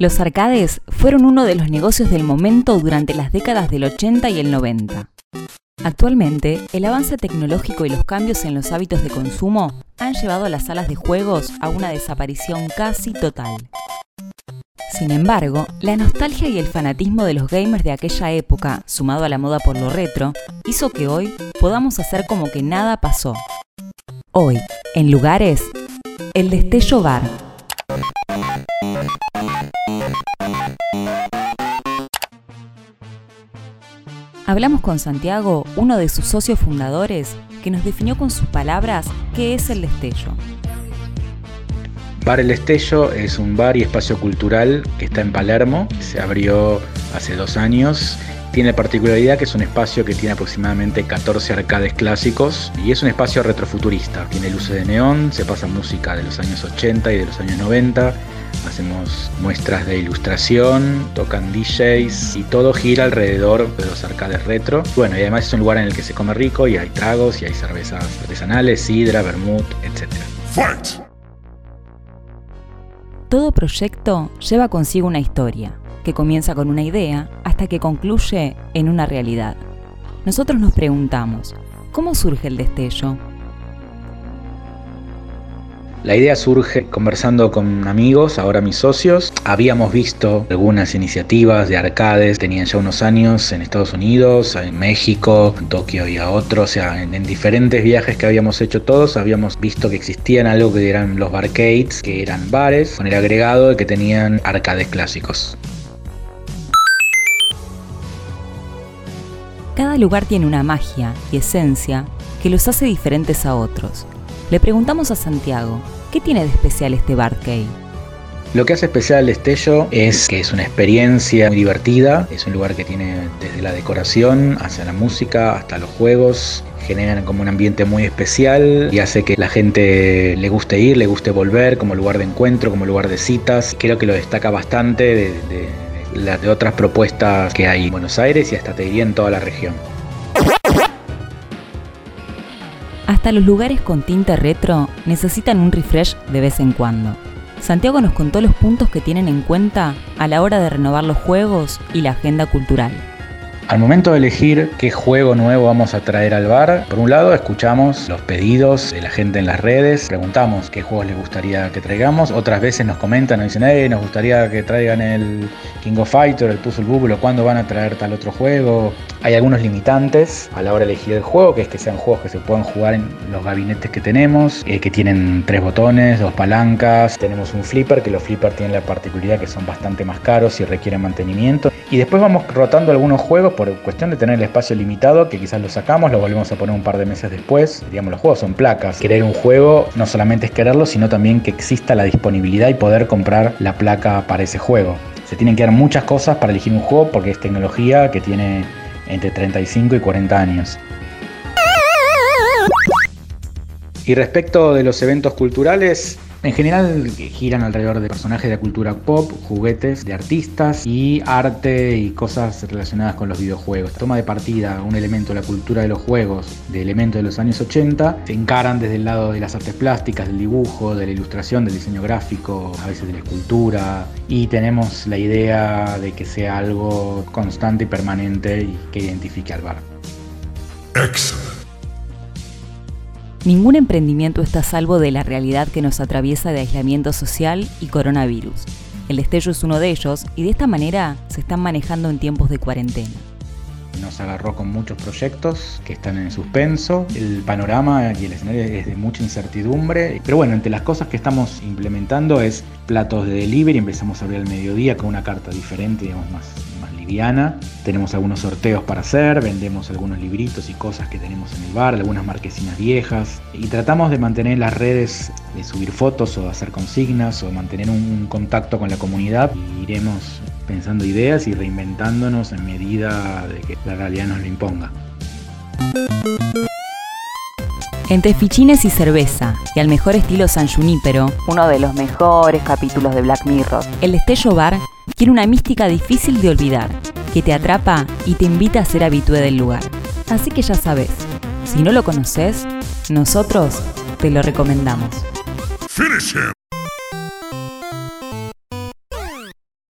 Los arcades fueron uno de los negocios del momento durante las décadas del 80 y el 90. Actualmente, el avance tecnológico y los cambios en los hábitos de consumo han llevado a las salas de juegos a una desaparición casi total. Sin embargo, la nostalgia y el fanatismo de los gamers de aquella época, sumado a la moda por lo retro, hizo que hoy podamos hacer como que nada pasó. Hoy, en lugares, el Destello Bar. Hablamos con Santiago, uno de sus socios fundadores, que nos definió con sus palabras qué es el destello. Bar El Destello es un bar y espacio cultural que está en Palermo, se abrió hace dos años. Tiene particularidad que es un espacio que tiene aproximadamente 14 arcades clásicos y es un espacio retrofuturista. Tiene luces de neón, se pasa música de los años 80 y de los años 90, hacemos muestras de ilustración, tocan DJs y todo gira alrededor de los arcades retro. Bueno, y además es un lugar en el que se come rico y hay tragos y hay cervezas artesanales, sidra, vermut, etc. Todo proyecto lleva consigo una historia, que comienza con una idea hasta que concluye en una realidad. Nosotros nos preguntamos, ¿cómo surge el destello? La idea surge conversando con amigos, ahora mis socios. Habíamos visto algunas iniciativas de arcades, tenían ya unos años en Estados Unidos, en México, en Tokio y a otros, o sea, en, en, diferentes viajes que habíamos hecho todos, habíamos visto que existían algo que eran los barcades, que eran bares, con el agregado de que tenían arcades clásicos. Cada lugar tiene una magia y esencia que los hace diferentes a otros. Le preguntamos a Santiago, ¿qué tiene de especial este Barcade? Lo que hace especial el Destello es que es una experiencia muy divertida, es un lugar que tiene desde la decoración hacia la música hasta los juegos, generan como un ambiente muy especial y hace que la gente le guste ir, le guste volver como lugar de encuentro, como lugar de citas. Creo que lo destaca bastante de, de, de otras propuestas que hay en Buenos Aires y hasta te diría en toda la región. Hasta los lugares con tinte retro necesitan un refresh de vez en cuando. Santiago nos contó los puntos que tienen en cuenta a la hora de renovar los juegos y la agenda cultural. Al momento de elegir qué juego nuevo vamos a traer al bar, por un lado escuchamos los pedidos de la gente en las redes, preguntamos qué juegos les gustaría que traigamos, otras veces nos comentan, nos dicen, hey, nos gustaría que traigan el King of Fighter, el Puzzle Bubble, cuándo van a traer tal otro juego. Hay algunos limitantes a la hora de elegir el juego, que es que sean juegos que se puedan jugar en los gabinetes que tenemos, eh, que tienen tres botones, dos palancas, tenemos un flipper, que los flippers tienen la particularidad que son bastante más caros y requieren mantenimiento. Y después vamos rotando algunos juegos por cuestión de tener el espacio limitado, que quizás lo sacamos, lo volvemos a poner un par de meses después. Digamos, los juegos son placas. Querer un juego no solamente es quererlo, sino también que exista la disponibilidad y poder comprar la placa para ese juego. Se tienen que dar muchas cosas para elegir un juego porque es tecnología que tiene entre 35 y 40 años. Y respecto de los eventos culturales, en general giran alrededor de personajes de cultura pop, juguetes de artistas y arte y cosas relacionadas con los videojuegos. Toma de partida un elemento de la cultura de los juegos, de elementos de los años 80, se encaran desde el lado de las artes plásticas, del dibujo, de la ilustración, del diseño gráfico, a veces de la escultura y tenemos la idea de que sea algo constante y permanente y que identifique al bar. Excellent. Ningún emprendimiento está a salvo de la realidad que nos atraviesa de aislamiento social y coronavirus. El destello es uno de ellos y de esta manera se están manejando en tiempos de cuarentena. Nos agarró con muchos proyectos que están en suspenso. El panorama y el escenario es de mucha incertidumbre. Pero bueno, entre las cosas que estamos implementando es platos de delivery. Empezamos a abrir al mediodía con una carta diferente, digamos, más, liviana. Tenemos algunos sorteos para hacer, vendemos algunos libritos y cosas que tenemos en el bar, algunas marquesinas viejas. Y tratamos de mantener las redes, de subir fotos o de hacer consignas o mantener un contacto con la comunidad. Y iremos pensando ideas y reinventándonos en medida de que la realidad nos lo imponga. Entre fichines y cerveza, y al mejor estilo San Junípero, uno de los mejores capítulos de Black Mirror, el Destello Bar quiere una mística difícil de olvidar, que te atrapa y te invita a ser habitué del lugar. Así que ya sabes, si no lo conoces, nosotros te lo recomendamos.